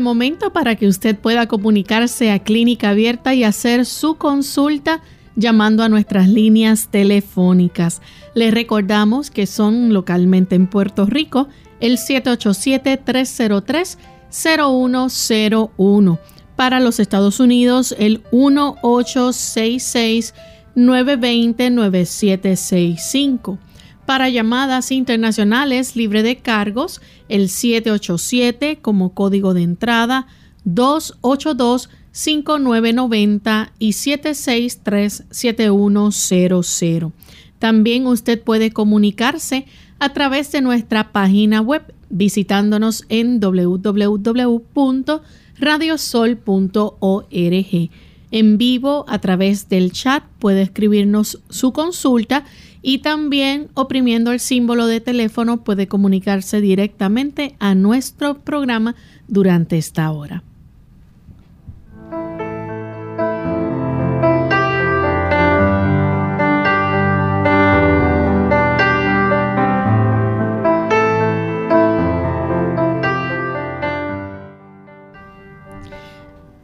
Momento para que usted pueda comunicarse a Clínica Abierta y hacer su consulta llamando a nuestras líneas telefónicas. Les recordamos que son localmente en Puerto Rico el 787-303-0101. Para los Estados Unidos el 1866 920 9765 para llamadas internacionales libre de cargos, el 787 como código de entrada 282-5990 y 763-7100. También usted puede comunicarse a través de nuestra página web visitándonos en www.radiosol.org. En vivo a través del chat puede escribirnos su consulta y también oprimiendo el símbolo de teléfono puede comunicarse directamente a nuestro programa durante esta hora.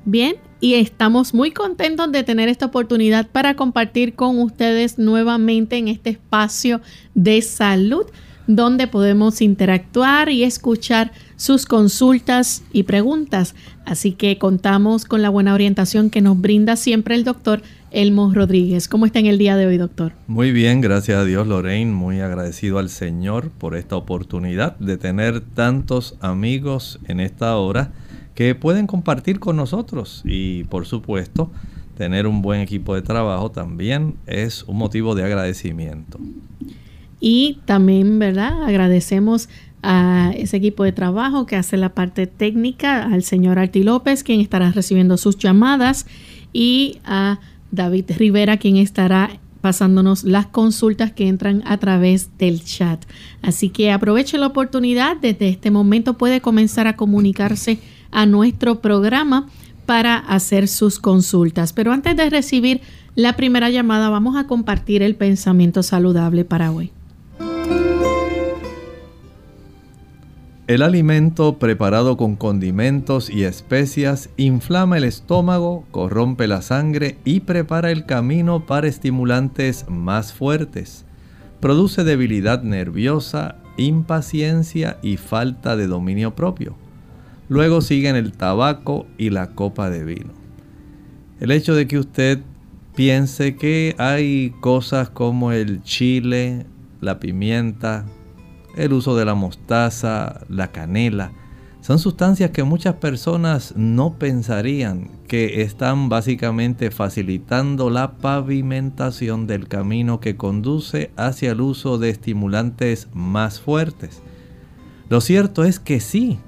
Bien, y estamos muy contentos de tener esta oportunidad para compartir con ustedes nuevamente en este espacio de salud donde podemos interactuar y escuchar sus consultas y preguntas. Así que contamos con la buena orientación que nos brinda siempre el doctor Elmo Rodríguez. ¿Cómo está en el día de hoy, doctor? Muy bien, gracias a Dios, Lorraine. Muy agradecido al Señor por esta oportunidad de tener tantos amigos en esta hora que pueden compartir con nosotros y por supuesto tener un buen equipo de trabajo también es un motivo de agradecimiento. Y también, ¿verdad? Agradecemos a ese equipo de trabajo que hace la parte técnica, al señor Arti López, quien estará recibiendo sus llamadas, y a David Rivera, quien estará pasándonos las consultas que entran a través del chat. Así que aproveche la oportunidad, desde este momento puede comenzar a comunicarse a nuestro programa para hacer sus consultas. Pero antes de recibir la primera llamada, vamos a compartir el pensamiento saludable para hoy. El alimento preparado con condimentos y especias inflama el estómago, corrompe la sangre y prepara el camino para estimulantes más fuertes. Produce debilidad nerviosa, impaciencia y falta de dominio propio. Luego siguen el tabaco y la copa de vino. El hecho de que usted piense que hay cosas como el chile, la pimienta, el uso de la mostaza, la canela, son sustancias que muchas personas no pensarían que están básicamente facilitando la pavimentación del camino que conduce hacia el uso de estimulantes más fuertes. Lo cierto es que sí,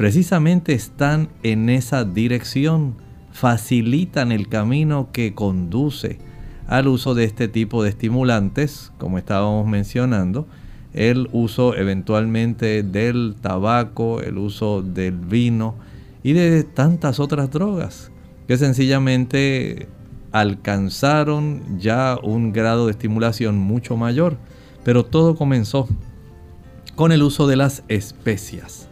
precisamente están en esa dirección, facilitan el camino que conduce al uso de este tipo de estimulantes, como estábamos mencionando, el uso eventualmente del tabaco, el uso del vino y de tantas otras drogas que sencillamente alcanzaron ya un grado de estimulación mucho mayor. Pero todo comenzó con el uso de las especias.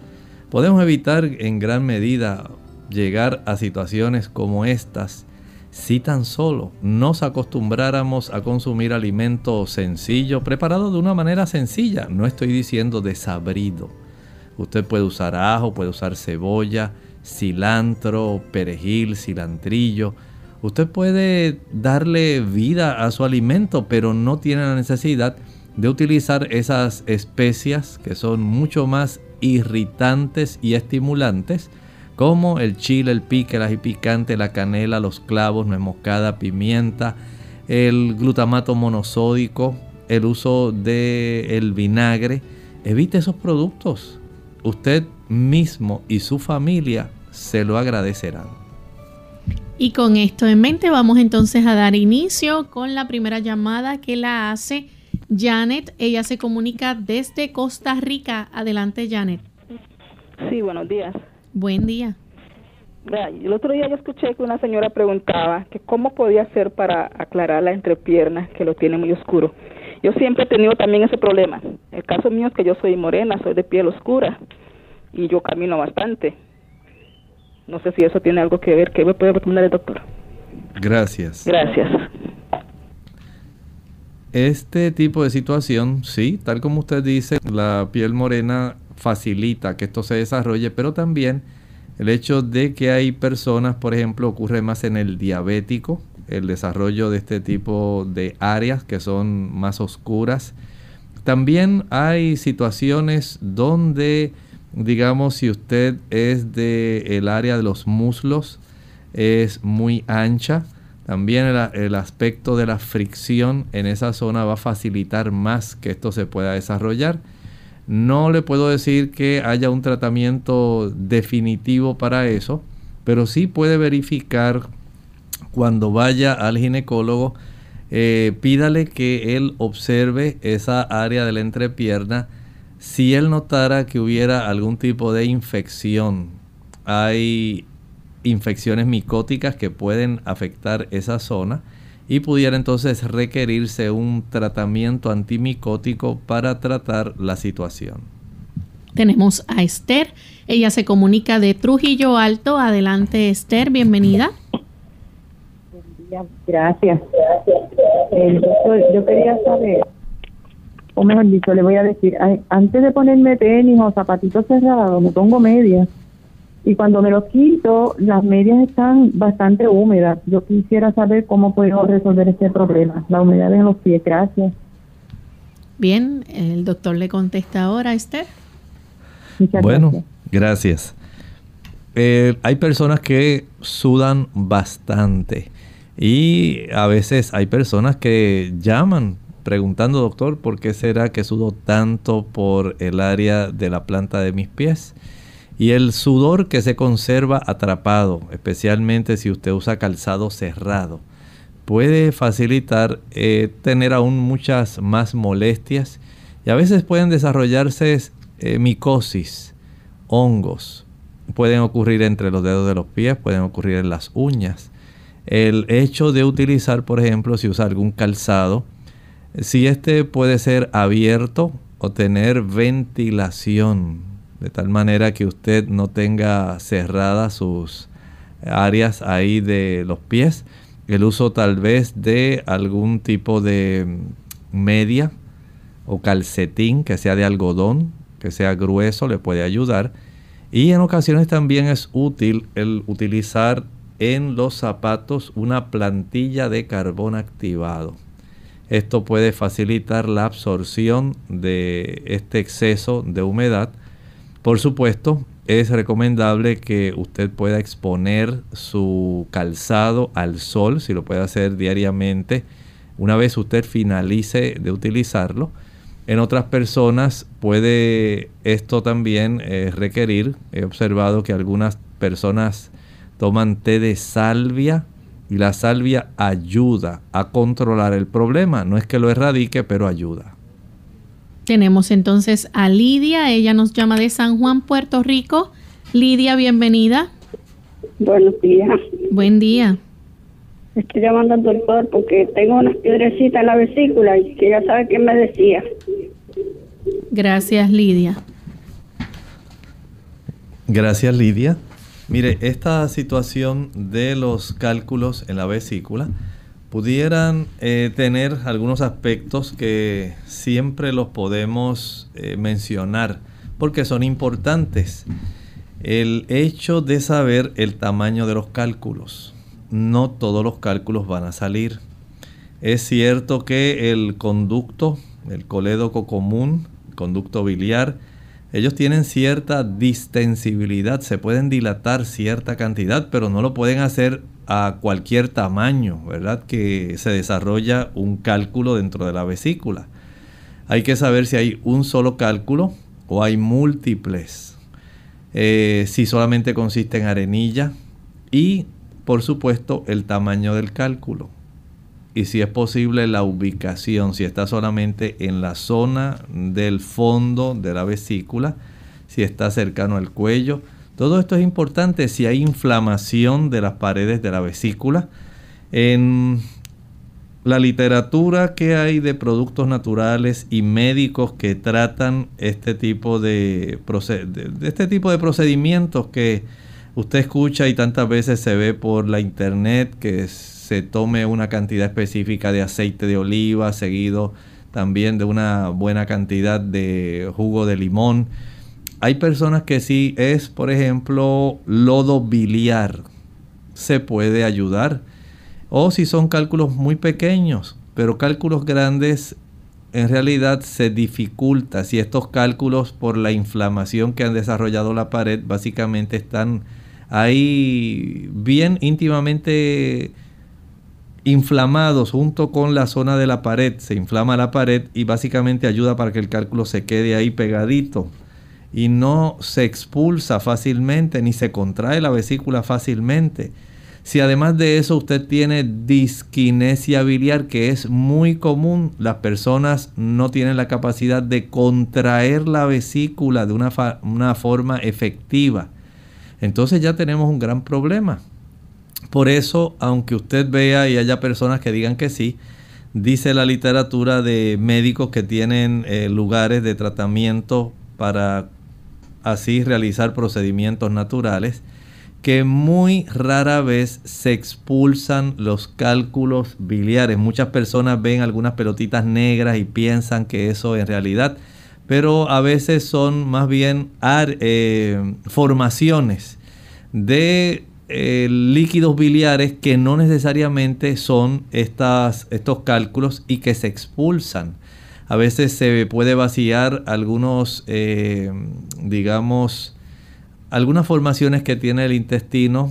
Podemos evitar en gran medida llegar a situaciones como estas si tan solo nos acostumbráramos a consumir alimento sencillo, preparado de una manera sencilla. No estoy diciendo desabrido. Usted puede usar ajo, puede usar cebolla, cilantro, perejil, cilantrillo. Usted puede darle vida a su alimento, pero no tiene la necesidad de utilizar esas especias que son mucho más irritantes y estimulantes como el chile, el pique, el ají picante, la canela, los clavos, nuez moscada, pimienta, el glutamato monosódico, el uso del el vinagre. Evite esos productos. Usted mismo y su familia se lo agradecerán. Y con esto en mente vamos entonces a dar inicio con la primera llamada que la hace Janet. Ella se comunica desde Costa Rica. Adelante Janet. Sí, buenos días. Buen día. El otro día yo escuché que una señora preguntaba que cómo podía hacer para aclarar la entrepierna que lo tiene muy oscuro. Yo siempre he tenido también ese problema. El caso mío es que yo soy morena, soy de piel oscura y yo camino bastante. No sé si eso tiene algo que ver. ¿Qué me puede recomendar el doctor? Gracias. Gracias. Este tipo de situación, sí, tal como usted dice, la piel morena facilita que esto se desarrolle, pero también el hecho de que hay personas, por ejemplo, ocurre más en el diabético, el desarrollo de este tipo de áreas que son más oscuras. También hay situaciones donde, digamos, si usted es de el área de los muslos, es muy ancha, también el, aspecto de la fricción en esa zona va a facilitar más que esto se pueda desarrollar. No le puedo decir que haya un tratamiento definitivo para eso, pero sí puede verificar cuando vaya al ginecólogo, eh, pídale que él observe esa área de la entrepierna. Si él notara que hubiera algún tipo de infección, hay infecciones micóticas que pueden afectar esa zona y pudiera entonces requerirse un tratamiento antimicótico para tratar la situación. Tenemos a Esther, ella se comunica de Trujillo Alto. Adelante Esther, bienvenida. Gracias. Eh, doctor, yo quería saber, o mejor dicho, le voy a decir, antes de ponerme tenis o zapatitos cerrados, me pongo medias y cuando me los quito, las medias están bastante húmedas. Yo quisiera saber cómo puedo resolver este problema, la humedad en los pies. Gracias. Bien, el doctor le contesta ahora, Esther. Muchas bueno, gracias. Eh, hay personas que sudan bastante y a veces hay personas que llaman preguntando, doctor, ¿por qué será que sudo tanto por el área de la planta de mis pies? Y el sudor que se conserva atrapado, especialmente si usted usa calzado cerrado, puede facilitar eh, tener aún muchas más molestias y a veces pueden desarrollarse eh, micosis, hongos, pueden ocurrir entre los dedos de los pies, pueden ocurrir en las uñas. El hecho de utilizar, por ejemplo, si usa algún calzado, si este puede ser abierto o tener ventilación, de tal manera que usted no tenga cerradas sus áreas ahí de los pies. El uso tal vez de algún tipo de media o calcetín que sea de algodón, que sea grueso, le puede ayudar. Y en ocasiones también es útil el utilizar en los zapatos una plantilla de carbón activado. Esto puede facilitar la absorción de este exceso de humedad por supuesto, es recomendable que usted pueda exponer su calzado al sol, si lo puede hacer diariamente, una vez usted finalice de utilizarlo. En otras personas puede esto también eh, requerir, he observado que algunas personas toman té de salvia y la salvia ayuda a controlar el problema. No es que lo erradique, pero ayuda. Tenemos entonces a Lidia, ella nos llama de San Juan, Puerto Rico. Lidia, bienvenida. Buenos días. Buen día. Estoy llamando al doctor porque tengo unas piedrecitas en la vesícula y que ya sabe qué me decía. Gracias, Lidia. Gracias, Lidia. Mire, esta situación de los cálculos en la vesícula pudieran eh, tener algunos aspectos que siempre los podemos eh, mencionar porque son importantes. El hecho de saber el tamaño de los cálculos. No todos los cálculos van a salir. Es cierto que el conducto, el colédoco común, conducto biliar, ellos tienen cierta distensibilidad, se pueden dilatar cierta cantidad, pero no lo pueden hacer a cualquier tamaño, ¿verdad? Que se desarrolla un cálculo dentro de la vesícula. Hay que saber si hay un solo cálculo o hay múltiples. Eh, si solamente consiste en arenilla y, por supuesto, el tamaño del cálculo y si es posible la ubicación, si está solamente en la zona del fondo de la vesícula, si está cercano al cuello. Todo esto es importante si hay inflamación de las paredes de la vesícula. En la literatura que hay de productos naturales y médicos que tratan este tipo de, este tipo de procedimientos que usted escucha y tantas veces se ve por la internet que se tome una cantidad específica de aceite de oliva, seguido también de una buena cantidad de jugo de limón. Hay personas que sí es, por ejemplo, lodo biliar, se puede ayudar. O si son cálculos muy pequeños, pero cálculos grandes en realidad se dificulta. Si estos cálculos por la inflamación que han desarrollado la pared básicamente están ahí bien íntimamente inflamados junto con la zona de la pared. Se inflama la pared y básicamente ayuda para que el cálculo se quede ahí pegadito y no se expulsa fácilmente ni se contrae la vesícula fácilmente. Si además de eso usted tiene disquinesia biliar, que es muy común, las personas no tienen la capacidad de contraer la vesícula de una, una forma efectiva. Entonces ya tenemos un gran problema. Por eso, aunque usted vea y haya personas que digan que sí, dice la literatura de médicos que tienen eh, lugares de tratamiento para así realizar procedimientos naturales, que muy rara vez se expulsan los cálculos biliares. Muchas personas ven algunas pelotitas negras y piensan que eso es realidad, pero a veces son más bien eh, formaciones de eh, líquidos biliares que no necesariamente son estas, estos cálculos y que se expulsan. A veces se puede vaciar algunos, eh, digamos, algunas formaciones que tiene el intestino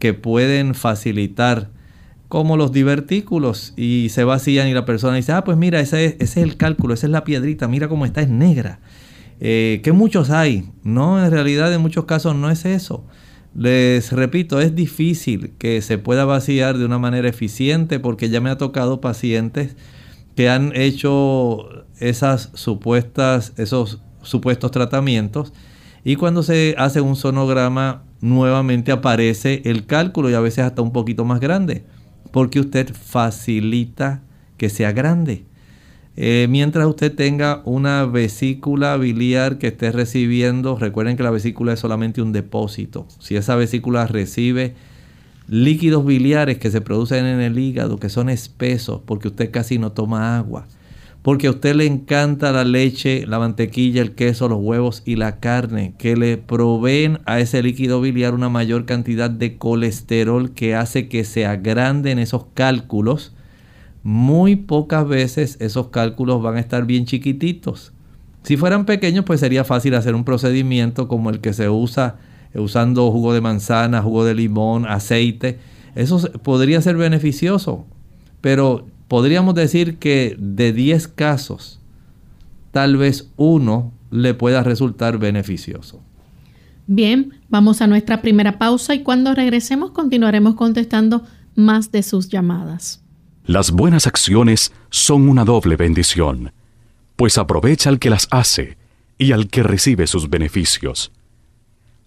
que pueden facilitar como los divertículos y se vacían y la persona dice, ah, pues mira, ese es, ese es el cálculo, esa es la piedrita, mira cómo está, es negra. Eh, que muchos hay. No, en realidad en muchos casos no es eso. Les repito, es difícil que se pueda vaciar de una manera eficiente porque ya me ha tocado pacientes que han hecho esas supuestas, esos supuestos tratamientos y cuando se hace un sonograma nuevamente aparece el cálculo y a veces hasta un poquito más grande porque usted facilita que sea grande. Eh, mientras usted tenga una vesícula biliar que esté recibiendo, recuerden que la vesícula es solamente un depósito. Si esa vesícula recibe líquidos biliares que se producen en el hígado, que son espesos, porque usted casi no toma agua, porque a usted le encanta la leche, la mantequilla, el queso, los huevos y la carne, que le proveen a ese líquido biliar una mayor cantidad de colesterol que hace que se agranden esos cálculos muy pocas veces esos cálculos van a estar bien chiquititos. Si fueran pequeños, pues sería fácil hacer un procedimiento como el que se usa usando jugo de manzana, jugo de limón, aceite. Eso podría ser beneficioso, pero podríamos decir que de 10 casos tal vez uno le pueda resultar beneficioso. Bien, vamos a nuestra primera pausa y cuando regresemos continuaremos contestando más de sus llamadas. Las buenas acciones son una doble bendición, pues aprovecha al que las hace y al que recibe sus beneficios.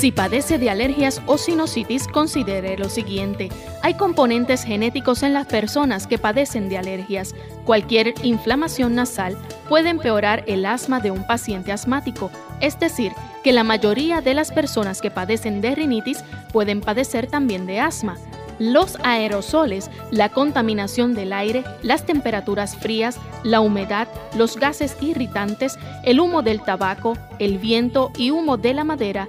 Si padece de alergias o sinusitis, considere lo siguiente. Hay componentes genéticos en las personas que padecen de alergias. Cualquier inflamación nasal puede empeorar el asma de un paciente asmático, es decir, que la mayoría de las personas que padecen de rinitis pueden padecer también de asma. Los aerosoles, la contaminación del aire, las temperaturas frías, la humedad, los gases irritantes, el humo del tabaco, el viento y humo de la madera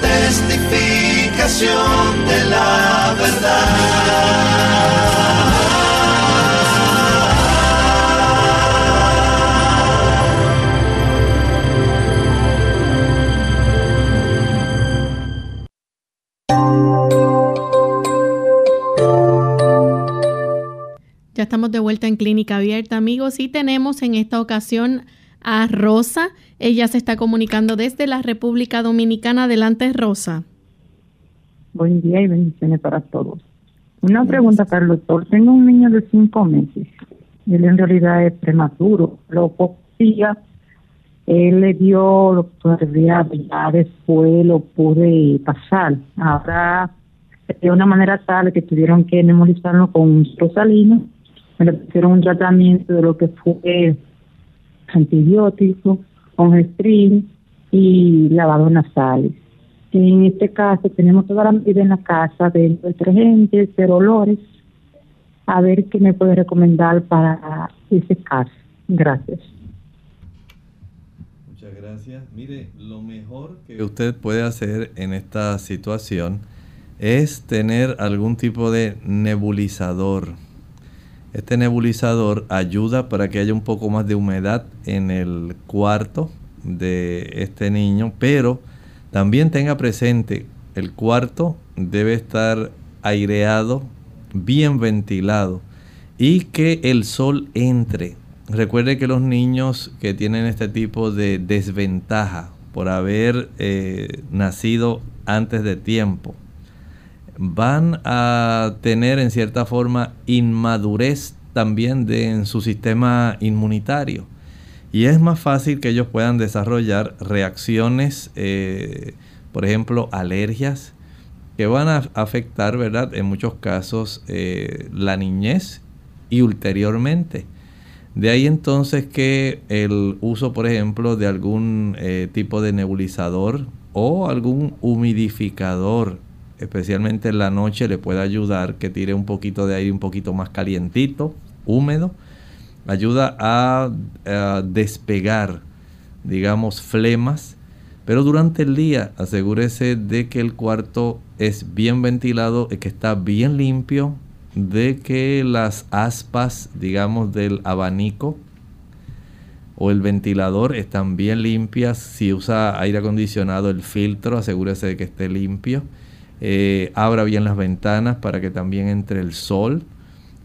testificación de la verdad. Ya estamos de vuelta en Clínica Abierta, amigos, y tenemos en esta ocasión a Rosa. Ella se está comunicando desde la República Dominicana. Adelante, Rosa. Buen día y bendiciones para todos. Una pregunta para el doctor. Tengo un niño de cinco meses. Él en realidad es prematuro. Lo días él le dio lo que ya después lo pude pasar. Ahora, de una manera tal que tuvieron que nebulizarlo con un salino. Me le pusieron un tratamiento de lo que fue antibiótico, con string y lavado nasales en este caso tenemos toda la medida en la casa de detergentes, de olores. A ver qué me puede recomendar para ese caso. Gracias. Muchas gracias. Mire, lo mejor que usted puede hacer en esta situación es tener algún tipo de nebulizador. Este nebulizador ayuda para que haya un poco más de humedad en el cuarto de este niño, pero también tenga presente, el cuarto debe estar aireado, bien ventilado y que el sol entre. Recuerde que los niños que tienen este tipo de desventaja por haber eh, nacido antes de tiempo, van a tener en cierta forma inmadurez también de, en su sistema inmunitario y es más fácil que ellos puedan desarrollar reacciones, eh, por ejemplo, alergias, que van a afectar, ¿verdad? En muchos casos eh, la niñez y ulteriormente. De ahí entonces que el uso, por ejemplo, de algún eh, tipo de nebulizador o algún humidificador, especialmente en la noche, le puede ayudar que tire un poquito de aire un poquito más calientito, húmedo, ayuda a, despegar, digamos, flemas. Pero durante el día asegúrese de que el cuarto es bien ventilado, que está bien limpio, de que las aspas, digamos, del abanico o el ventilador están bien limpias. Si usa aire acondicionado, el filtro, asegúrese de que esté limpio. Eh, abra bien las ventanas para que también entre el sol.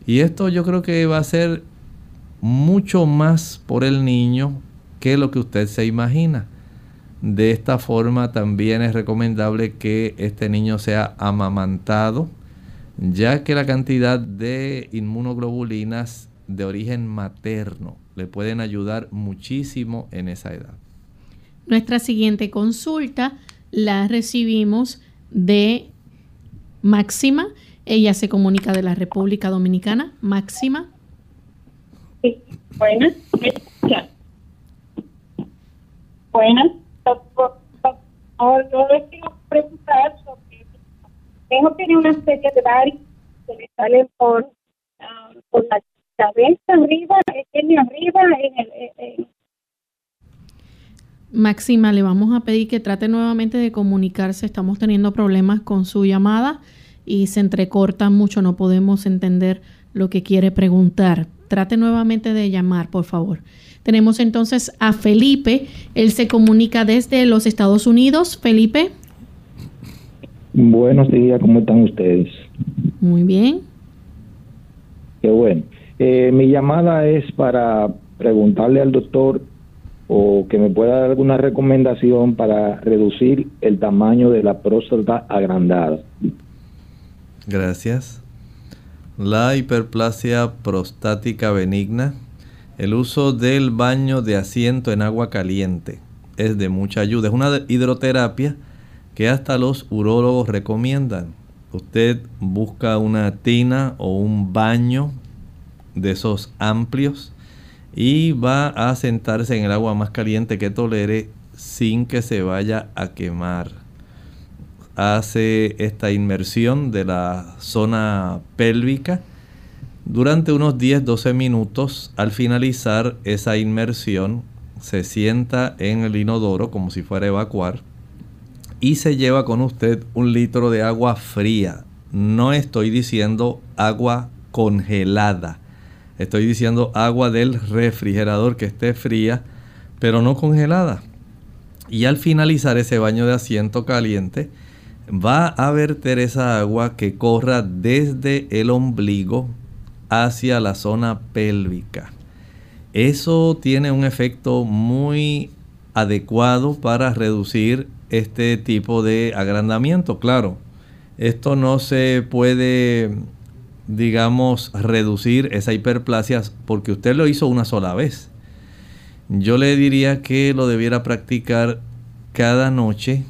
Y esto yo creo que va a ser mucho más por el niño que lo que usted se imagina. De esta forma también es recomendable que este niño sea amamantado, ya que la cantidad de inmunoglobulinas de origen materno le pueden ayudar muchísimo en esa edad. Nuestra siguiente consulta la recibimos de Máxima. Ella se comunica de la República Dominicana. Máxima. Sí, buenas. Buenas. Les quiero preguntar sobre. Tengo que una especie de varios que me salen por, ah, por la cabeza arriba, tiene arriba en el... Máxima, le vamos a pedir que trate nuevamente de comunicarse. Estamos teniendo problemas con su llamada y se entrecorta mucho, no podemos entender lo que quiere preguntar. Trate nuevamente de llamar, por favor. Tenemos entonces a Felipe. Él se comunica desde los Estados Unidos. Felipe. Buenos días, ¿cómo están ustedes? Muy bien. Qué bueno. Eh, mi llamada es para preguntarle al doctor o que me pueda dar alguna recomendación para reducir el tamaño de la próstata agrandada. Gracias. La hiperplasia prostática benigna, el uso del baño de asiento en agua caliente es de mucha ayuda. Es una hidroterapia que hasta los urólogos recomiendan. Usted busca una tina o un baño de esos amplios y va a sentarse en el agua más caliente que tolere sin que se vaya a quemar. Hace esta inmersión de la zona pélvica durante unos 10-12 minutos. Al finalizar esa inmersión, se sienta en el inodoro como si fuera a evacuar y se lleva con usted un litro de agua fría. No estoy diciendo agua congelada Estoy diciendo agua del refrigerador que esté fría, pero no congelada. Y al finalizar ese baño de asiento caliente, va a verter esa agua que corra desde el ombligo hacia la zona pélvica. Eso tiene un efecto muy adecuado para reducir este tipo de agrandamiento. Claro, esto no se puede digamos, reducir esa hiperplasia porque usted lo hizo una sola vez. Yo le diría que lo debiera practicar cada noche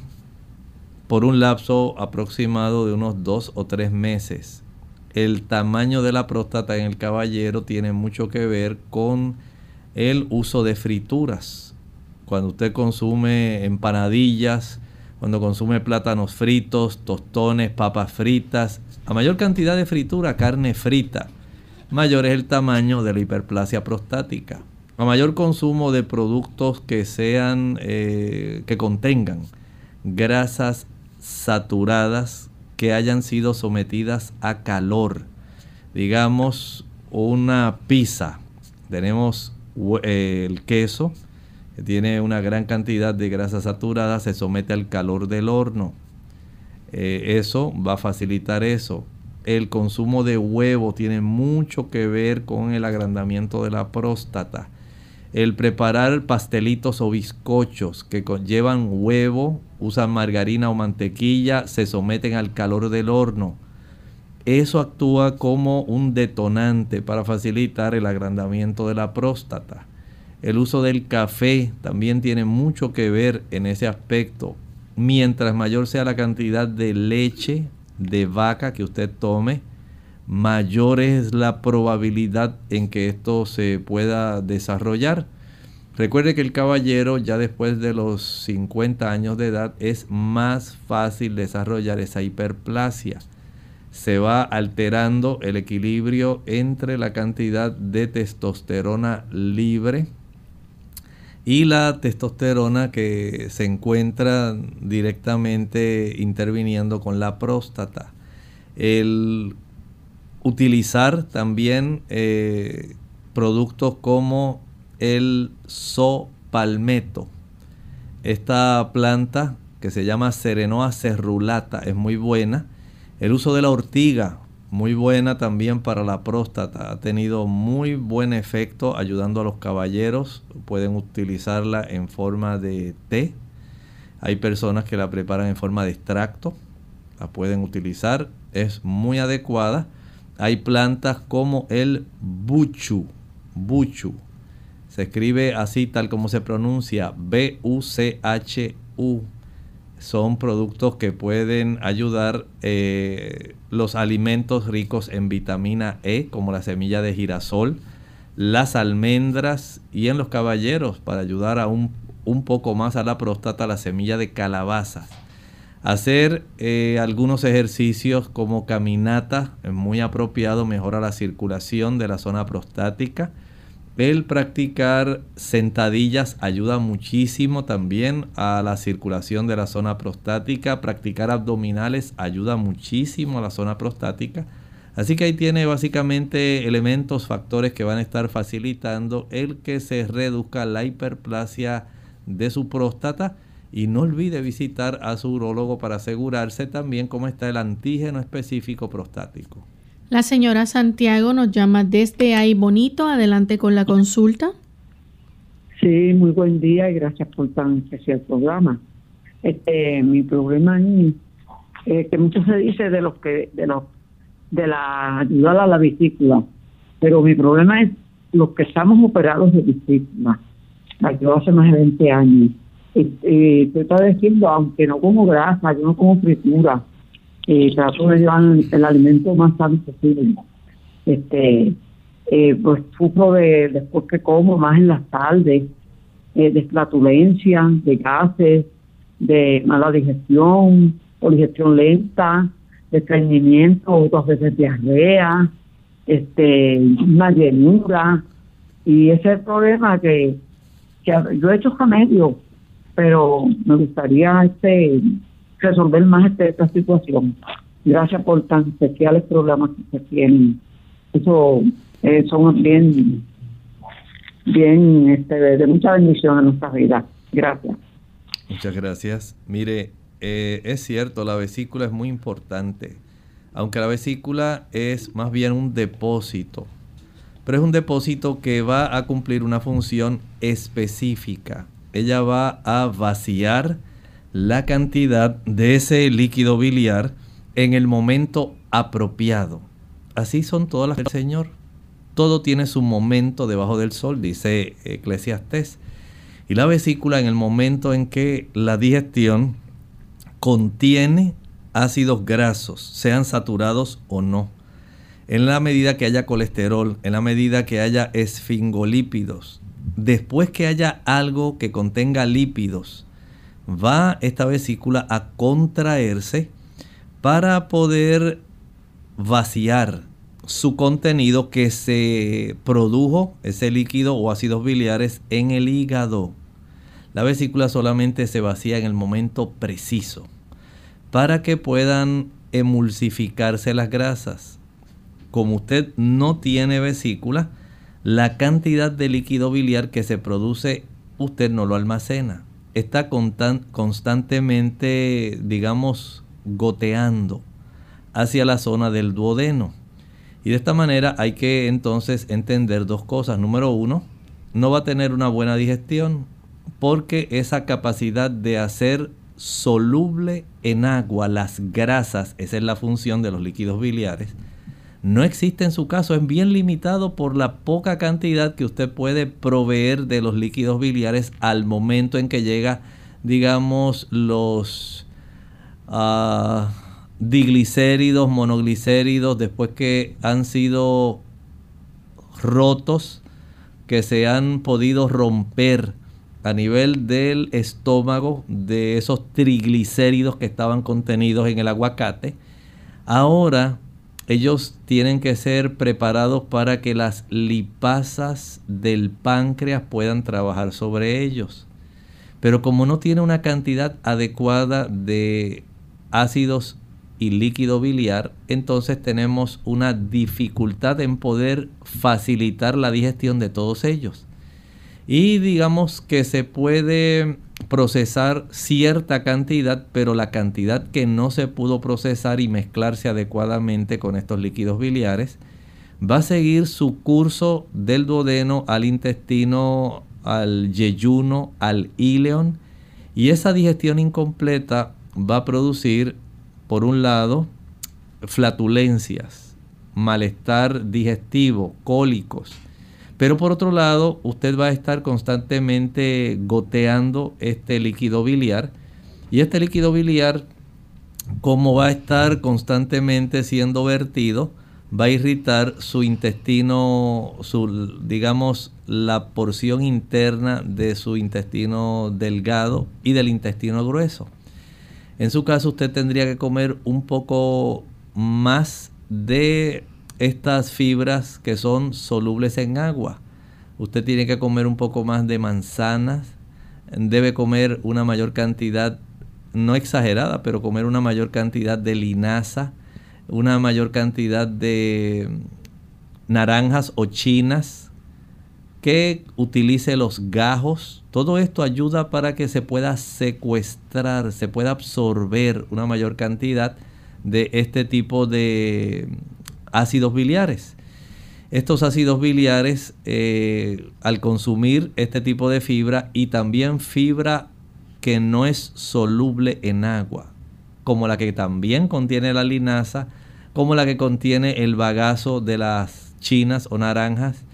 por un lapso aproximado de unos dos o tres meses. El tamaño de la próstata en el caballero tiene mucho que ver con el uso de frituras. Cuando usted consume empanadillas, cuando consume plátanos fritos, tostones, papas fritas, a mayor cantidad de fritura, carne frita, mayor es el tamaño de la hiperplasia prostática. A mayor consumo de productos que sean, eh, que contengan grasas saturadas que hayan sido sometidas a calor. Digamos, una pizza. Tenemos eh, el queso, que tiene una gran cantidad de grasa saturada, se somete al calor del horno eh, eso va a facilitar eso. El consumo de huevo tiene mucho que ver con el agrandamiento de la próstata. El preparar pastelitos o bizcochos que llevan huevo, usan margarina o mantequilla, se someten al calor del horno. Eso actúa como un detonante para facilitar el agrandamiento de la próstata. El uso del café también tiene mucho que ver en ese aspecto mientras mayor sea la cantidad de leche de vaca que usted tome, mayor es la probabilidad en que esto se pueda desarrollar. Recuerde que el caballero ya después de los 50 años de edad es más fácil desarrollar esa hiperplasia. Se va alterando el equilibrio entre la cantidad de testosterona libre y la testosterona que se encuentra directamente interviniendo con la próstata. El utilizar también eh, productos como el sopalmeto. Esta planta que se llama Serenoa cerulata es muy buena. El uso de la ortiga, muy buena también para la próstata. Ha tenido muy buen efecto ayudando a los caballeros. Pueden utilizarla en forma de té. Hay personas que la preparan en forma de extracto. La pueden utilizar. Es muy adecuada. Hay plantas como el buchu. Buchu. Se escribe así tal como se pronuncia. B-U-C-H-U son productos que pueden ayudar eh, los alimentos ricos en vitamina E, como la semilla de girasol, las almendras y en los caballeros, para ayudar a un, poco más a la próstata, la semilla de calabaza. Hacer eh, algunos ejercicios como caminata es muy apropiado, mejora la circulación de la zona prostática el practicar sentadillas ayuda muchísimo también a la circulación de la zona prostática. Practicar abdominales ayuda muchísimo a la zona prostática. Así que ahí tiene básicamente elementos, factores que van a estar facilitando el que se reduzca la hiperplasia de su próstata. Y no olvide visitar a su urologo para asegurarse también cómo está el antígeno específico prostático. La señora Santiago nos llama desde ahí bonito. Adelante con la consulta. Sí, muy buen día y gracias por tan especial programa. Este, mi problema es eh, que mucho se dice de los que de los de la ayuda a la vesícula, pero mi problema es los que estamos operados de vesícula. Yo hace más de 20 años. Y, y estoy diciendo, aunque no como grasa, yo no como fritura, y trato de llevar el, alimento más sano posible. Este, eh, pues sufro de, después que como, más en las tardes, eh, de flatulencia, de gases, de mala digestión, o digestión lenta, de estreñimiento, otras veces diarrea, este, una llenura, y ese es el problema que, que yo he hecho remedio, pero me gustaría este resolver más este, esta situación. Gracias por tan especiales programas que se tienen. Eso eh, son bien, bien este, de mucha bendición en nuestra vida. Gracias. Muchas gracias. Mire, eh, es cierto, la vesícula es muy importante. Aunque la vesícula es más bien un depósito, pero es un depósito que va a cumplir una función específica. Ella va a vaciar la cantidad de ese líquido biliar en el momento apropiado. Así son todas las del Señor. Todo tiene su momento debajo del sol, dice Eclesiastés. Y la vesícula en el momento en que la digestión contiene ácidos grasos, sean saturados o no. En la medida que haya colesterol, en la medida que haya esfingolípidos, después que haya algo que contenga lípidos, va esta vesícula a contraerse para poder vaciar su contenido que se produjo, ese líquido o ácidos biliares, en el hígado. La vesícula solamente se vacía en el momento preciso para que puedan emulsificarse las grasas. Como usted no tiene vesícula, la cantidad de líquido biliar que se produce usted no lo almacena está constantemente, digamos, goteando hacia la zona del duodeno. Y de esta manera hay que entonces entender dos cosas. Número uno, no va a tener una buena digestión porque esa capacidad de hacer soluble en agua las grasas, esa es la función de los líquidos biliares, no existe en su caso, es bien limitado por la poca cantidad que usted puede proveer de los líquidos biliares al momento en que llega, digamos, los uh, diglicéridos, monoglicéridos, después que han sido rotos, que se han podido romper a nivel del estómago de esos triglicéridos que estaban contenidos en el aguacate. Ahora ellos tienen que ser preparados para que las lipasas del páncreas puedan trabajar sobre ellos. Pero como no tiene una cantidad adecuada de ácidos y líquido biliar, entonces tenemos una dificultad en poder facilitar la digestión de todos ellos. Y digamos que se puede procesar cierta cantidad, pero la cantidad que no se pudo procesar y mezclarse adecuadamente con estos líquidos biliares, va a seguir su curso del duodeno al intestino, al yeyuno, al ileón, y esa digestión incompleta va a producir, por un lado, flatulencias, malestar digestivo, cólicos, pero por otro lado, usted va a estar constantemente goteando este líquido biliar. Y este líquido biliar, como va a estar constantemente siendo vertido, va a irritar su intestino, su, digamos, la porción interna de su intestino delgado y del intestino grueso. En su caso, usted tendría que comer un poco más de estas fibras que son solubles en agua. Usted tiene que comer un poco más de manzanas, debe comer una mayor cantidad, no exagerada, pero comer una mayor cantidad de linaza, una mayor cantidad de naranjas o chinas, que utilice los gajos. Todo esto ayuda para que se pueda secuestrar, se pueda absorber una mayor cantidad de este tipo de ácidos biliares. Estos ácidos biliares, eh, al consumir este tipo de fibra y también fibra que no es soluble en agua, como la que también contiene la linaza, como la que contiene el bagazo de las chinas o naranjas,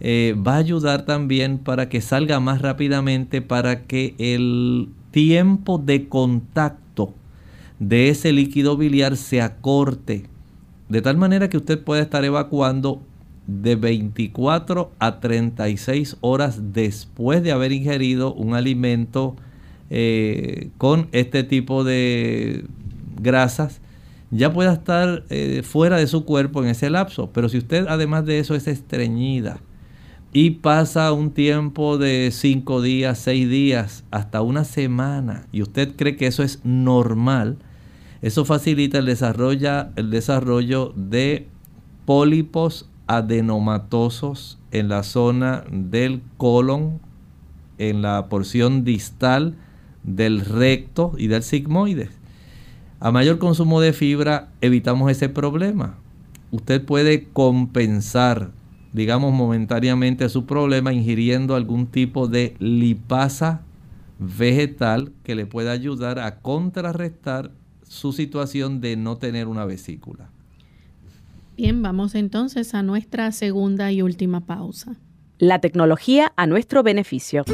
eh, va a ayudar también para que salga más rápidamente, para que el tiempo de contacto de ese líquido biliar se acorte de tal manera que usted pueda estar evacuando de 24 a 36 horas después de haber ingerido un alimento eh, con este tipo de grasas, ya pueda estar eh, fuera de su cuerpo en ese lapso. Pero si usted además de eso es estreñida y pasa un tiempo de 5 días, 6 días, hasta una semana, y usted cree que eso es normal, eso facilita el desarrollo, el desarrollo de pólipos adenomatosos en la zona del colon, en la porción distal del recto y del sigmoide. A mayor consumo de fibra evitamos ese problema. Usted puede compensar, digamos momentáneamente su problema ingiriendo algún tipo de lipasa vegetal que le pueda ayudar a contrarrestar su situación de no tener una vesícula. Bien, vamos entonces a nuestra segunda y última pausa. La tecnología a nuestro beneficio.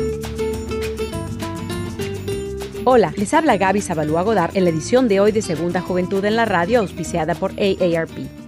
Hola, les habla Gaby Zabalúa Godard en la edición de hoy de Segunda Juventud en la Radio, auspiciada por AARP.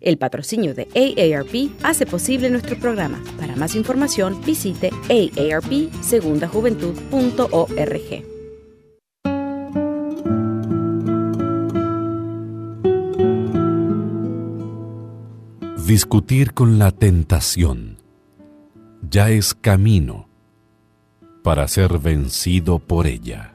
El patrocinio de AARP hace posible nuestro programa. Para más información visite aarpsegundajuventud.org. Discutir con la tentación ya es camino para ser vencido por ella.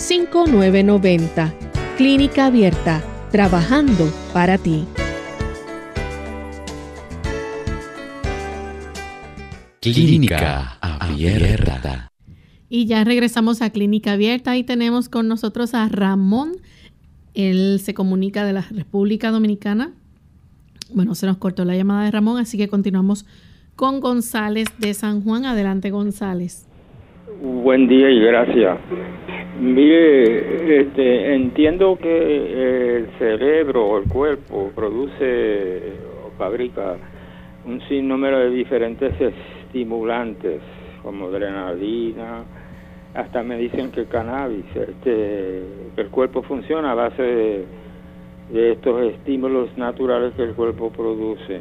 787-282-5990. Clínica Abierta, trabajando para ti. Clínica Abierta. Y ya regresamos a Clínica Abierta y tenemos con nosotros a Ramón. Él se comunica de la República Dominicana. Bueno, se nos cortó la llamada de Ramón, así que continuamos con González de San Juan. Adelante, González. Buen día y gracias. Mire, este, entiendo que el cerebro o el cuerpo produce o fabrica un sinnúmero de diferentes estimulantes como adrenalina, hasta me dicen que cannabis, este, el cuerpo funciona a base de, de estos estímulos naturales que el cuerpo produce.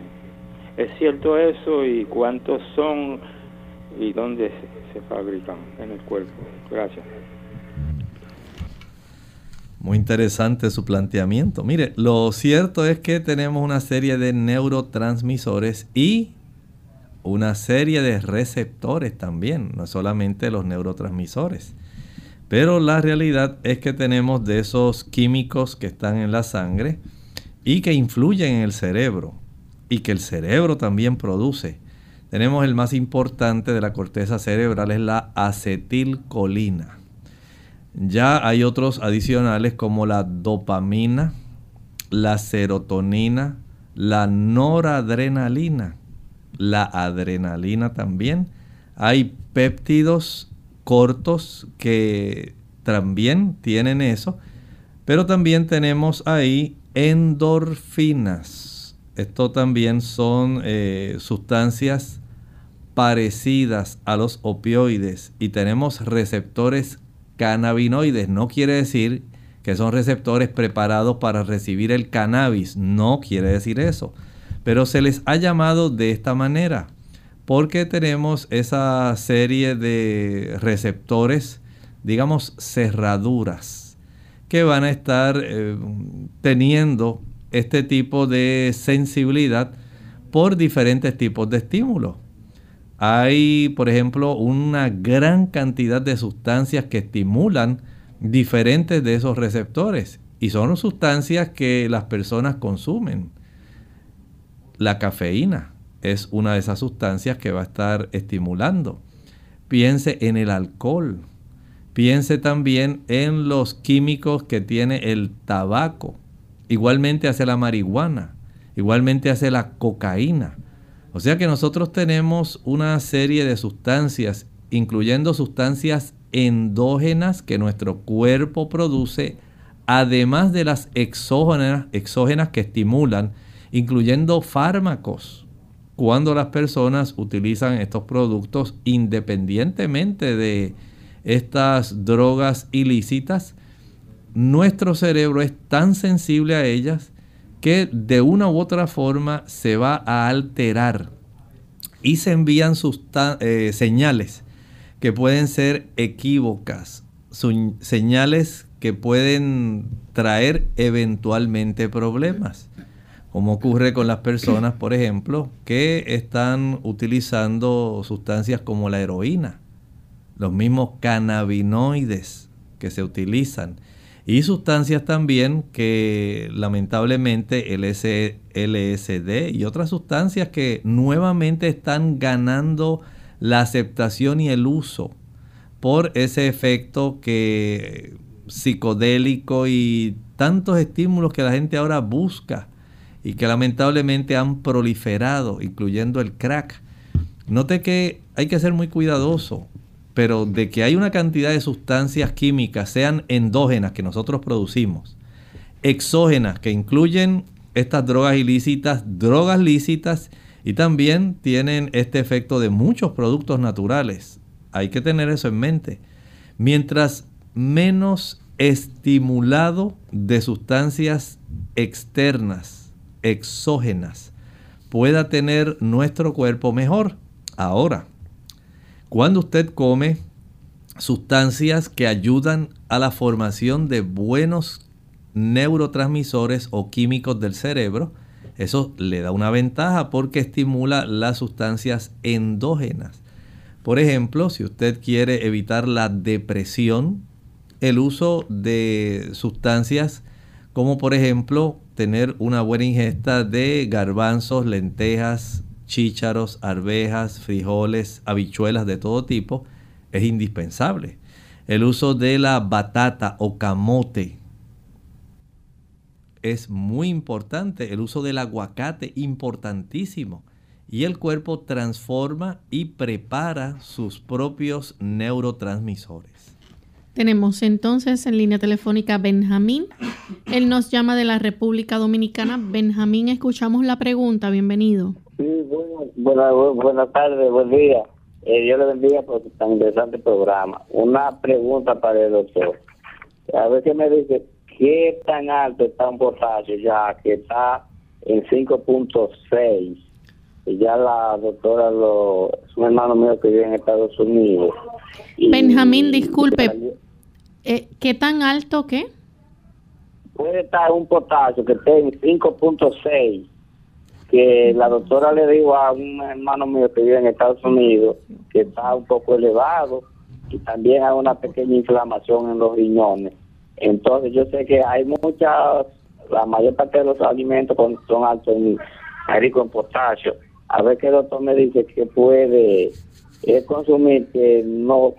¿Es cierto eso y cuántos son y dónde se fabrican en el cuerpo? Gracias. Muy interesante su planteamiento. Mire, lo cierto es que tenemos una serie de neurotransmisores y una serie de receptores también, no solamente los neurotransmisores. Pero la realidad es que tenemos de esos químicos que están en la sangre y que influyen en el cerebro y que el cerebro también produce. Tenemos el más importante de la corteza cerebral, es la acetilcolina. Ya hay otros adicionales como la dopamina, la serotonina, la noradrenalina, la adrenalina también. Hay péptidos cortos que también tienen eso, pero también tenemos ahí endorfinas. Esto también son eh, sustancias parecidas a los opioides y tenemos receptores cannabinoides. No quiere decir que son receptores preparados para recibir el cannabis. No quiere decir eso. Pero se les ha llamado de esta manera porque tenemos esa serie de receptores, digamos, cerraduras, que van a estar eh, teniendo este tipo de sensibilidad por diferentes tipos de estímulos. Hay, por ejemplo, una gran cantidad de sustancias que estimulan diferentes de esos receptores y son sustancias que las personas consumen. La cafeína es una de esas sustancias que va a estar estimulando. Piense en el alcohol. Piense también en los químicos que tiene el tabaco. Igualmente hace la marihuana. Igualmente hace la cocaína. O sea que nosotros tenemos una serie de sustancias, incluyendo sustancias endógenas que nuestro cuerpo produce, además de las exógenas, exógenas que estimulan, incluyendo fármacos. Cuando las personas utilizan estos productos independientemente de estas drogas ilícitas, nuestro cerebro es tan sensible a ellas que de una u otra forma se va a alterar. Y se envían eh, señales que pueden ser equívocas, señales que pueden traer eventualmente problemas, como ocurre con las personas, por ejemplo, que están utilizando sustancias como la heroína, los mismos cannabinoides que se utilizan y sustancias también que lamentablemente LSD y otras sustancias que nuevamente están ganando la aceptación y el uso por ese efecto que psicodélico y tantos estímulos que la gente ahora busca y que lamentablemente han proliferado, incluyendo el crack. Note que hay que ser muy cuidadoso pero de que hay una cantidad de sustancias químicas, sean endógenas que nosotros producimos, exógenas que incluyen estas drogas ilícitas, drogas lícitas y también tienen este efecto de muchos productos naturales. Hay que tener eso en mente. Mientras menos estimulado de sustancias externas, exógenas, pueda tener nuestro cuerpo mejor. Ahora, cuando usted come sustancias que ayudan a la formación de buenos neurotransmisores o químicos del cerebro, eso le da una ventaja porque estimula las sustancias endógenas. Por ejemplo, si usted quiere evitar la depresión, el uso de sustancias como por ejemplo tener una buena ingesta de garbanzos, lentejas, chícharos, arvejas, frijoles, habichuelas de todo tipo, es indispensable. El uso de la batata o camote es muy importante. El uso del aguacate, importantísimo. Y el cuerpo transforma y prepara sus propios neurotransmisores. Tenemos entonces en línea telefónica Benjamín. Él nos llama de la República Dominicana. Benjamín, escuchamos la pregunta. Bienvenido. Sí, bueno, buenas tardes, buen día. Eh, Dios le bendiga por tan interesante programa. Una pregunta para el doctor. A ver qué me dice, ¿qué tan alto está un potasio ya que está en 5.6? Y ya la doctora, lo, es un hermano mío que vive en Estados Unidos. Benjamín, disculpe, eh, ¿qué tan alto qué? Puede estar un potasio que esté en 5.6 que la doctora le dijo a un hermano mío que vive en Estados Unidos que está un poco elevado y también hay una pequeña inflamación en los riñones. Entonces yo sé que hay muchas, la mayor parte de los alimentos son altos en, ricos en potasio. A ver qué doctor me dice que puede es consumir que no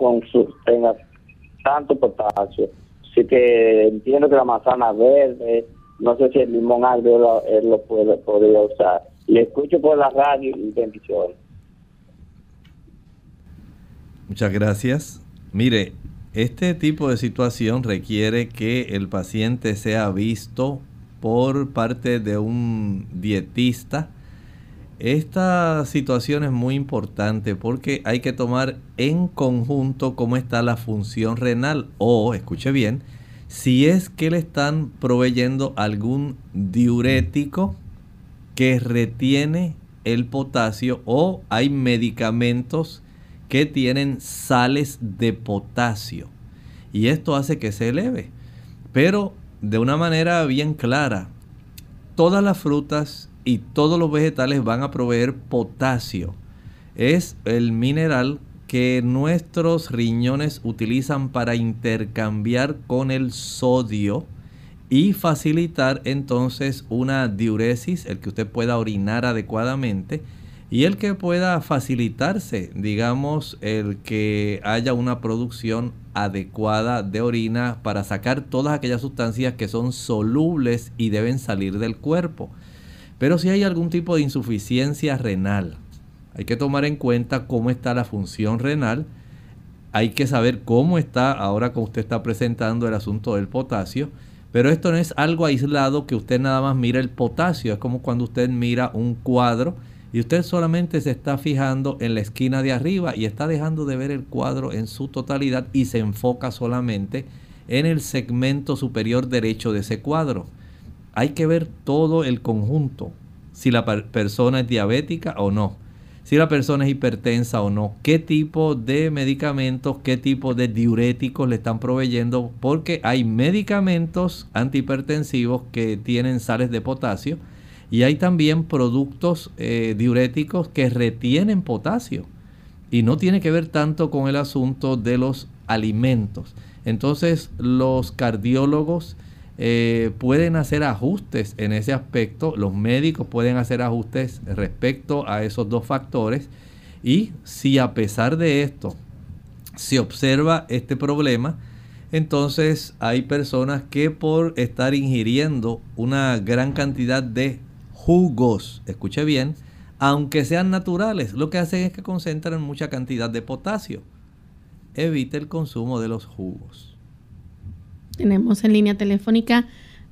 tenga tanto potasio. Así que entiendo que la manzana verde, no sé si el limón agrio él lo puede, usar. Le escucho por la radio y bendiciones. Muchas gracias. Mire, este tipo de situación requiere que el paciente sea visto por parte de un dietista. Esta situación es muy importante porque hay que tomar en conjunto cómo está la función renal o, escuche bien, si es que le están proveyendo algún diurético que retiene el potasio o hay medicamentos que tienen sales de potasio y esto hace que se eleve. Pero de una manera bien clara, todas las frutas y todos los vegetales van a proveer potasio. Es el mineral que nuestros riñones utilizan para intercambiar con el sodio y facilitar entonces una diuresis, el que usted pueda orinar adecuadamente y el que pueda facilitarse, digamos, el que haya una producción adecuada de orina para sacar todas aquellas sustancias que son solubles y deben salir del cuerpo. Pero si hay algún tipo de insuficiencia renal, hay que tomar en cuenta cómo está la función renal. Hay que saber cómo está ahora como usted está presentando el asunto del potasio. Pero esto no es algo aislado que usted nada más mira el potasio. Es como cuando usted mira un cuadro y usted solamente se está fijando en la esquina de arriba y está dejando de ver el cuadro en su totalidad y se enfoca solamente en el segmento superior derecho de ese cuadro. Hay que ver todo el conjunto, si la persona es diabética o no si la persona es hipertensa o no, qué tipo de medicamentos, qué tipo de diuréticos le están proveyendo, porque hay medicamentos antihipertensivos que tienen sales de potasio y hay también productos eh, diuréticos que retienen potasio y no tiene que ver tanto con el asunto de los alimentos. Entonces los cardiólogos eh, pueden hacer ajustes en ese aspecto, los médicos pueden hacer ajustes respecto a esos dos factores y si a pesar de esto se observa este problema, entonces hay personas que por estar ingiriendo una gran cantidad de jugos, escuche bien, aunque sean naturales, lo que hacen es que concentran mucha cantidad de potasio. Evite el consumo de los jugos. Tenemos en línea telefónica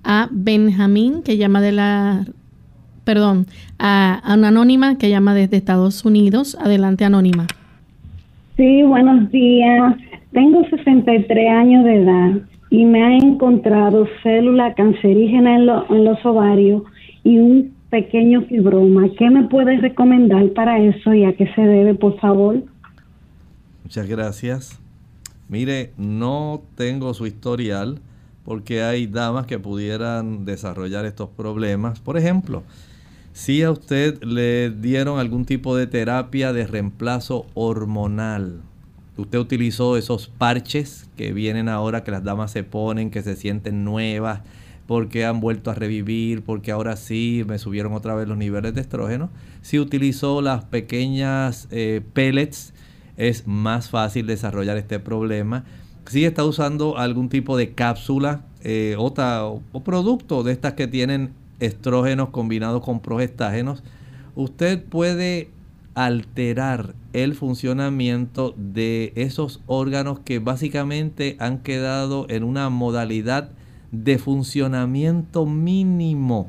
a Benjamín, que llama de la, perdón, a, una anónima que llama desde Estados Unidos. Adelante, anónima. Sí, buenos días. Tengo 63 años de edad y me ha encontrado célula cancerígena en, en los ovarios y un pequeño fibroma. ¿Qué me puedes recomendar para eso y a qué se debe, por favor? Muchas gracias. Mire, no tengo su historial porque hay damas que pudieran desarrollar estos problemas. Por ejemplo, si a usted le dieron algún tipo de terapia de reemplazo hormonal, usted utilizó esos parches que vienen ahora que las damas se ponen, que se sienten nuevas, porque han vuelto a revivir, porque ahora sí me subieron otra vez los niveles de estrógeno. Si utilizó las pequeñas eh, pellets, es más fácil desarrollar este problema. Si está usando algún tipo de cápsula eh, o, producto de estas que tienen estrógenos combinados con progestágenos, usted puede alterar el funcionamiento de esos órganos que básicamente han quedado en una modalidad de funcionamiento mínimo.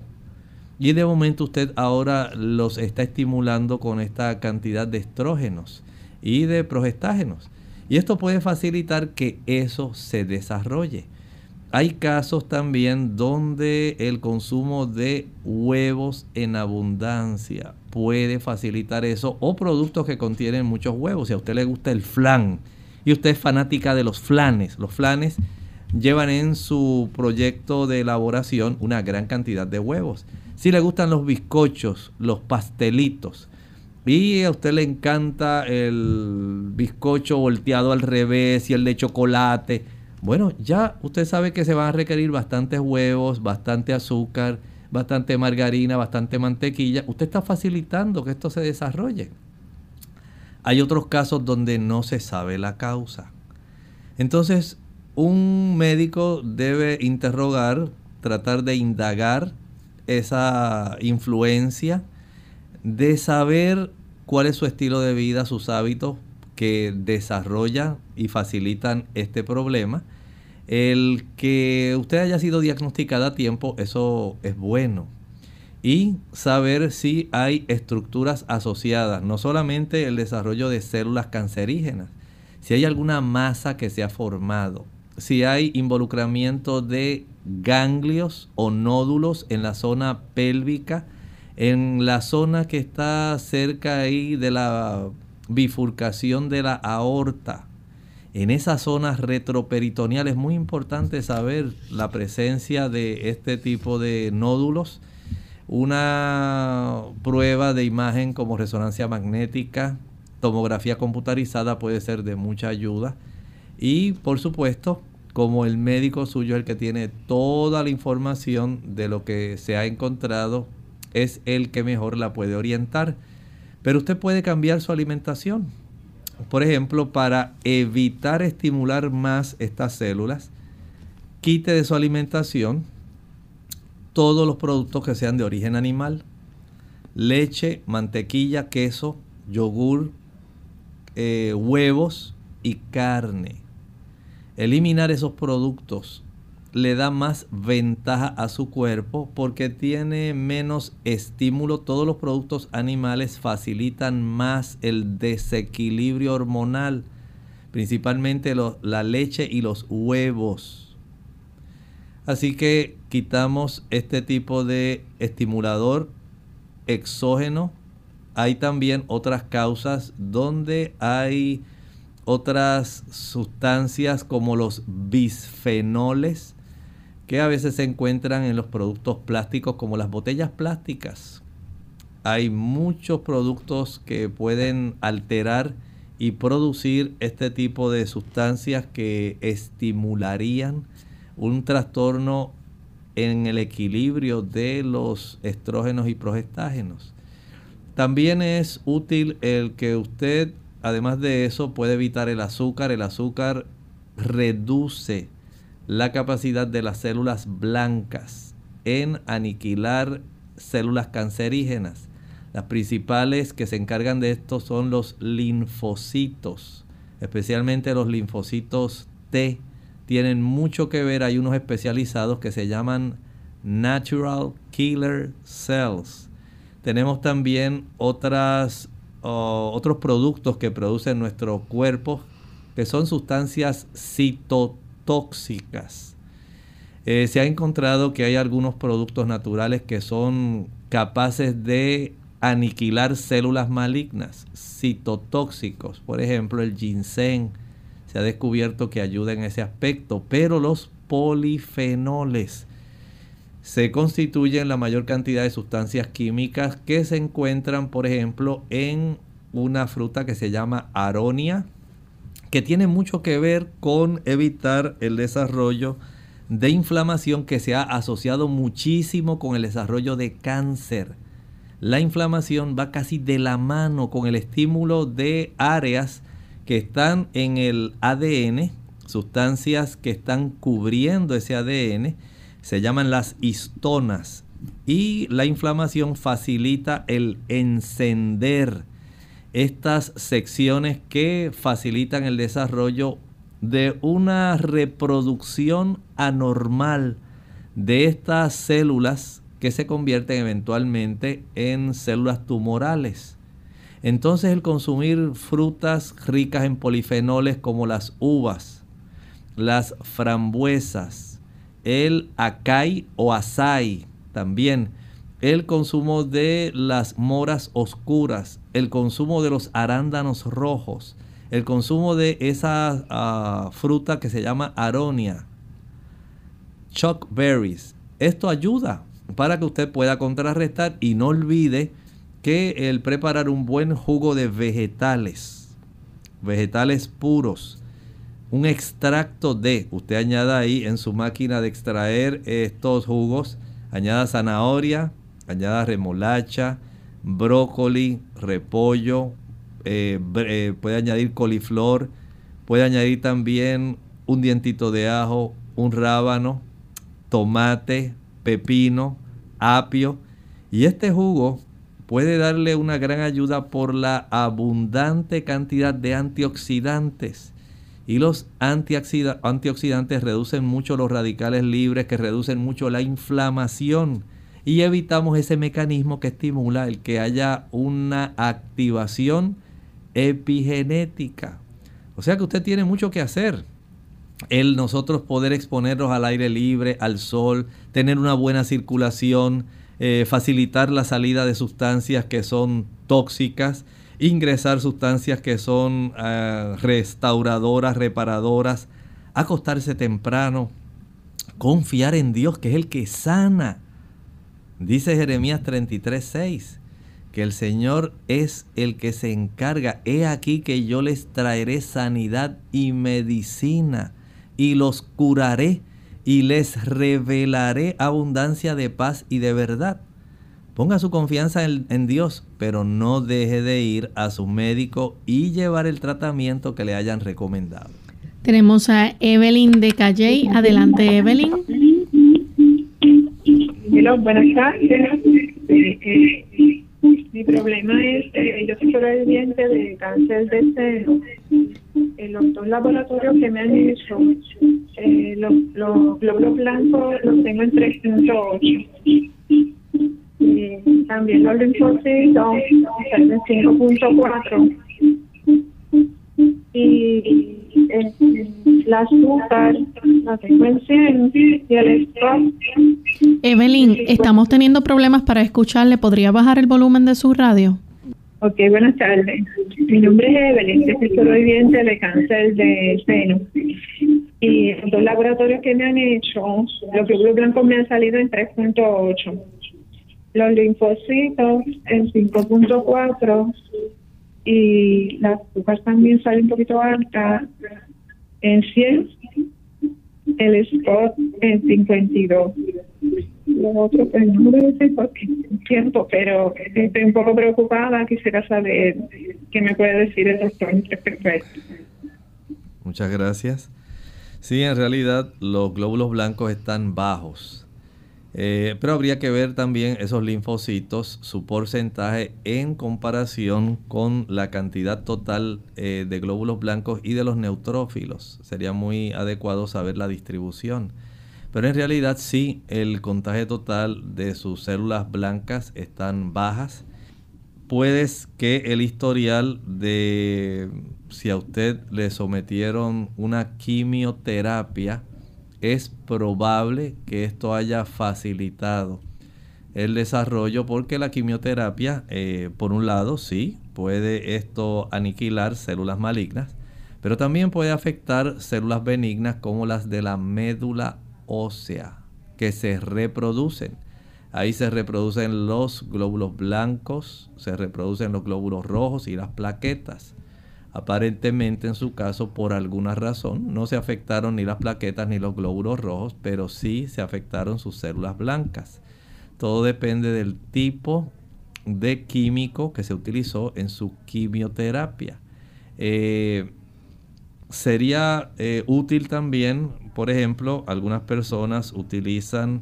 Y de momento usted ahora los está estimulando con esta cantidad de estrógenos y de progestágenos. Y esto puede facilitar que eso se desarrolle. Hay casos también donde el consumo de huevos en abundancia puede facilitar eso o productos que contienen muchos huevos. Si a usted le gusta el flan y usted es fanática de los flanes, los flanes llevan en su proyecto de elaboración una gran cantidad de huevos. Si le gustan los bizcochos, los pastelitos, y a usted le encanta el bizcocho volteado al revés y el de chocolate, bueno, ya usted sabe que se van a requerir bastantes huevos, bastante azúcar, bastante margarina, bastante mantequilla. Usted está facilitando que esto se desarrolle. Hay otros casos donde no se sabe la causa. Entonces, un médico debe interrogar, tratar de indagar esa influencia, de saber cuál es su estilo de vida, sus hábitos que desarrollan y facilitan este problema. El que usted haya sido diagnosticada a tiempo, eso es bueno. Y saber si hay estructuras asociadas, no solamente el desarrollo de células cancerígenas, si hay alguna masa que se ha formado, si hay involucramiento de ganglios o nódulos en la zona pélvica, en la zona que está cerca ahí de la bifurcación de la aorta. En esa zona retroperitoneal es muy importante saber la presencia de este tipo de nódulos. Una prueba de imagen como resonancia magnética, tomografía computarizada puede ser de mucha ayuda. Y por supuesto, como el médico suyo es el que tiene toda la información de lo que se ha encontrado, es el que mejor la puede orientar. Pero usted puede cambiar su alimentación. Por ejemplo, para evitar estimular más estas células, quite de su alimentación todos los productos que sean de origen animal. Leche, mantequilla, queso, yogur, eh, huevos y carne eliminar esos productos le da más ventaja a su cuerpo porque tiene menos estímulo. Todos los productos animales facilitan más el desequilibrio hormonal, principalmente la leche y los huevos. Así que quitamos este tipo de estimulador exógeno. Hay también otras causas donde hay otras sustancias como los bisfenoles que a veces se encuentran en los productos plásticos como las botellas plásticas. Hay muchos productos que pueden alterar y producir este tipo de sustancias que estimularían un trastorno en el equilibrio de los estrógenos y progestágenos. También es útil el que usted además de eso, puede evitar el azúcar. El azúcar reduce la capacidad de las células blancas en aniquilar células cancerígenas. Las principales que se encargan de esto son los linfocitos, especialmente los linfocitos T. Tienen mucho que ver, hay unos especializados que se llaman Natural Killer Cells. Tenemos también otras otros productos que producen nuestro cuerpo, que son sustancias citotóxicas citotóxicas. Eh, se ha encontrado que hay algunos productos naturales que son capaces de aniquilar células malignas, citotóxicos. Por ejemplo, el ginseng se ha descubierto que ayuda en ese aspecto, pero los polifenoles se constituyen la mayor cantidad de sustancias químicas que se encuentran, por ejemplo, en una fruta que se llama aronia, que tiene mucho que ver con evitar el desarrollo de inflamación que se ha asociado muchísimo con el desarrollo de cáncer. La inflamación va casi de la mano con el estímulo de áreas que están en el ADN, sustancias que están cubriendo ese ADN, se llaman las histonas. Y la inflamación facilita el encender estas secciones que facilitan el desarrollo de una reproducción anormal de estas células que se convierten eventualmente en células tumorales. Entonces el consumir frutas ricas en polifenoles como las uvas, las frambuesas, el acai o asai también, el consumo de las moras oscuras, el consumo de los arándanos rojos, el consumo de esa ah, fruta que se llama aronia, berries. Esto ayuda para que usted pueda contrarrestar y no olvide que el preparar un buen jugo de vegetales, vegetales puros, un extracto de, usted añada ahí en su máquina de extraer estos jugos, añada zanahoria, añada remolacha, brócoli, repollo, eh, eh, puede añadir coliflor, puede añadir también un dientito de ajo, un rábano, tomate, pepino, apio. Y este jugo puede darle una gran ayuda por la abundante cantidad de antioxidantes. Y los antioxidantes reducen mucho los radicales libres, que reducen mucho la inflamación. Y evitamos ese mecanismo que estimula el que haya una activación epigenética. O sea que usted tiene mucho que hacer. El nosotros poder exponernos al aire libre, al sol, tener una buena circulación, eh, facilitar la salida de sustancias que son tóxicas, ingresar sustancias que son eh, restauradoras, reparadoras, acostarse temprano, confiar en Dios que es el que sana. Dice Jeremías 33:6 que el Señor es el que se encarga. He aquí que yo les traeré sanidad y medicina y los curaré y les revelaré abundancia de paz y de verdad. Ponga su confianza en, Dios, pero no deje de ir a su médico y llevar el tratamiento que le hayan recomendado. Tenemos a Evelyn de Calley. Adelante, Evelyn. Hola, buenas tardes. Eh, eh, mi problema es, que yo soy sobreviviente de cáncer de seno. En los dos laboratorios que me han hecho, eh, los, los glóbulos blancos los tengo en 3.8. Y también los linfocitos están en 5.4. Y eh, la azúcar la tengo en 100 y el stock Evelyn, estamos teniendo problemas para escucharle. ¿Podría bajar el volumen de su radio? Ok, buenas tardes. Mi nombre es Evelyn, soy sobreviviente de cáncer de seno. Y los dos laboratorios que me han hecho, los glóbulos blancos me han salido en 3.8. Los linfocitos en 5.4 y las azúcar también salen un poquito alta en 100 el spot en 52. Lo otro, pues no lo sé porque tiempo, pero estoy un poco preocupada. Quisiera saber qué me puede decir el doctor respecto Muchas gracias. Sí, en realidad los glóbulos blancos están bajos eh, pero habría que ver también esos linfocitos, su porcentaje en comparación con la cantidad total eh, de glóbulos blancos y de los neutrófilos. Sería muy adecuado saber la distribución. Pero en realidad sí, el contagio total de sus células blancas están bajas. puede que el historial de si a usted le sometieron una quimioterapia, es probable que esto haya facilitado el desarrollo porque la quimioterapia, eh, por un lado, sí, puede esto aniquilar células malignas, pero también puede afectar células benignas como las de la médula ósea, que se reproducen. Ahí se reproducen los glóbulos blancos, se reproducen los glóbulos rojos y las plaquetas. Aparentemente en su caso, por alguna razón, no se afectaron ni las plaquetas ni los glóbulos rojos, pero sí se afectaron sus células blancas. Todo depende del tipo de químico que se utilizó en su quimioterapia. Eh, sería eh, útil también, por ejemplo, algunas personas utilizan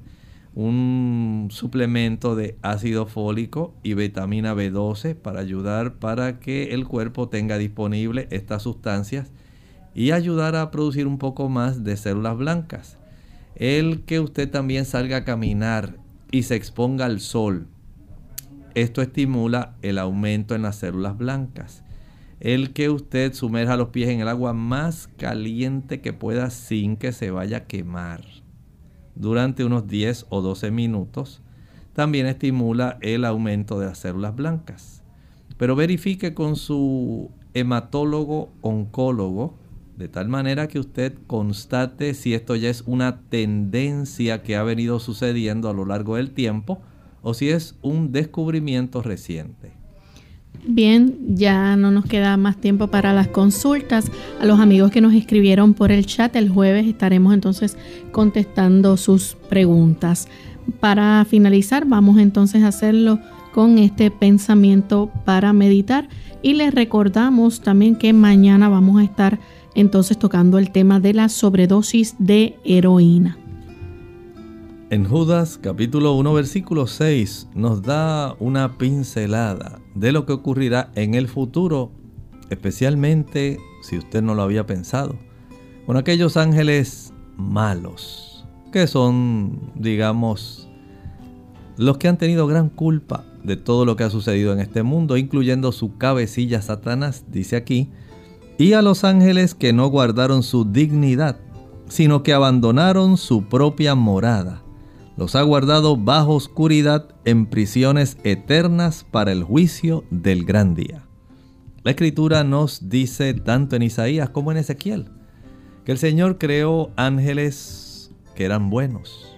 un suplemento de ácido fólico y vitamina B12 para ayudar para que el cuerpo tenga disponible estas sustancias y ayudar a producir un poco más de células blancas. El que usted también salga a caminar y se exponga al sol, esto estimula el aumento en las células blancas. El que usted sumerja los pies en el agua más caliente que pueda sin que se vaya a quemar durante unos 10 o 12 minutos también estimula el aumento de las células blancas. Pero verifique con su hematólogo oncólogo de tal manera que usted constate si esto ya es una tendencia que ha venido sucediendo a lo largo del tiempo o si es un descubrimiento reciente. Bien, ya no nos queda más tiempo para las consultas. A los amigos que nos escribieron por el chat el jueves estaremos entonces contestando sus preguntas. Para finalizar, vamos entonces a hacerlo con este pensamiento para meditar y les recordamos también que mañana vamos a estar entonces tocando el tema de la sobredosis de heroína. En Judas capítulo 1 versículo 6 nos da una pincelada de lo que ocurrirá en el futuro, especialmente si usted no lo había pensado, con aquellos ángeles malos, que son, digamos, los que han tenido gran culpa de todo lo que ha sucedido en este mundo, incluyendo su cabecilla Satanás, dice aquí, y a los ángeles que no guardaron su dignidad, sino que abandonaron su propia morada los ha guardado bajo oscuridad en prisiones eternas para el juicio del gran día. La escritura nos dice tanto en Isaías como en Ezequiel que el Señor creó ángeles que eran buenos.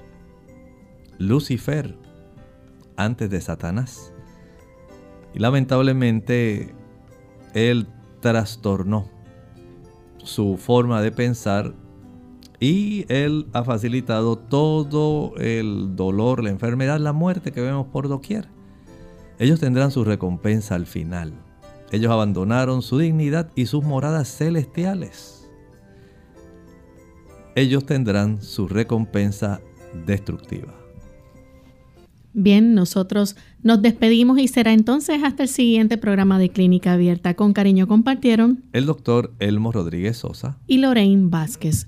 Lucifer antes de Satanás. Y lamentablemente él trastornó su forma de pensar y Él ha facilitado todo el dolor, la enfermedad, la muerte que vemos por doquier. Ellos tendrán su recompensa al final. Ellos abandonaron su dignidad y sus moradas celestiales. Ellos tendrán su recompensa destructiva. Bien, nosotros nos despedimos y será entonces hasta el siguiente programa de Clínica Abierta. Con cariño compartieron el doctor Elmo Rodríguez Sosa y Lorraine Vázquez.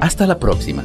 Hasta la próxima.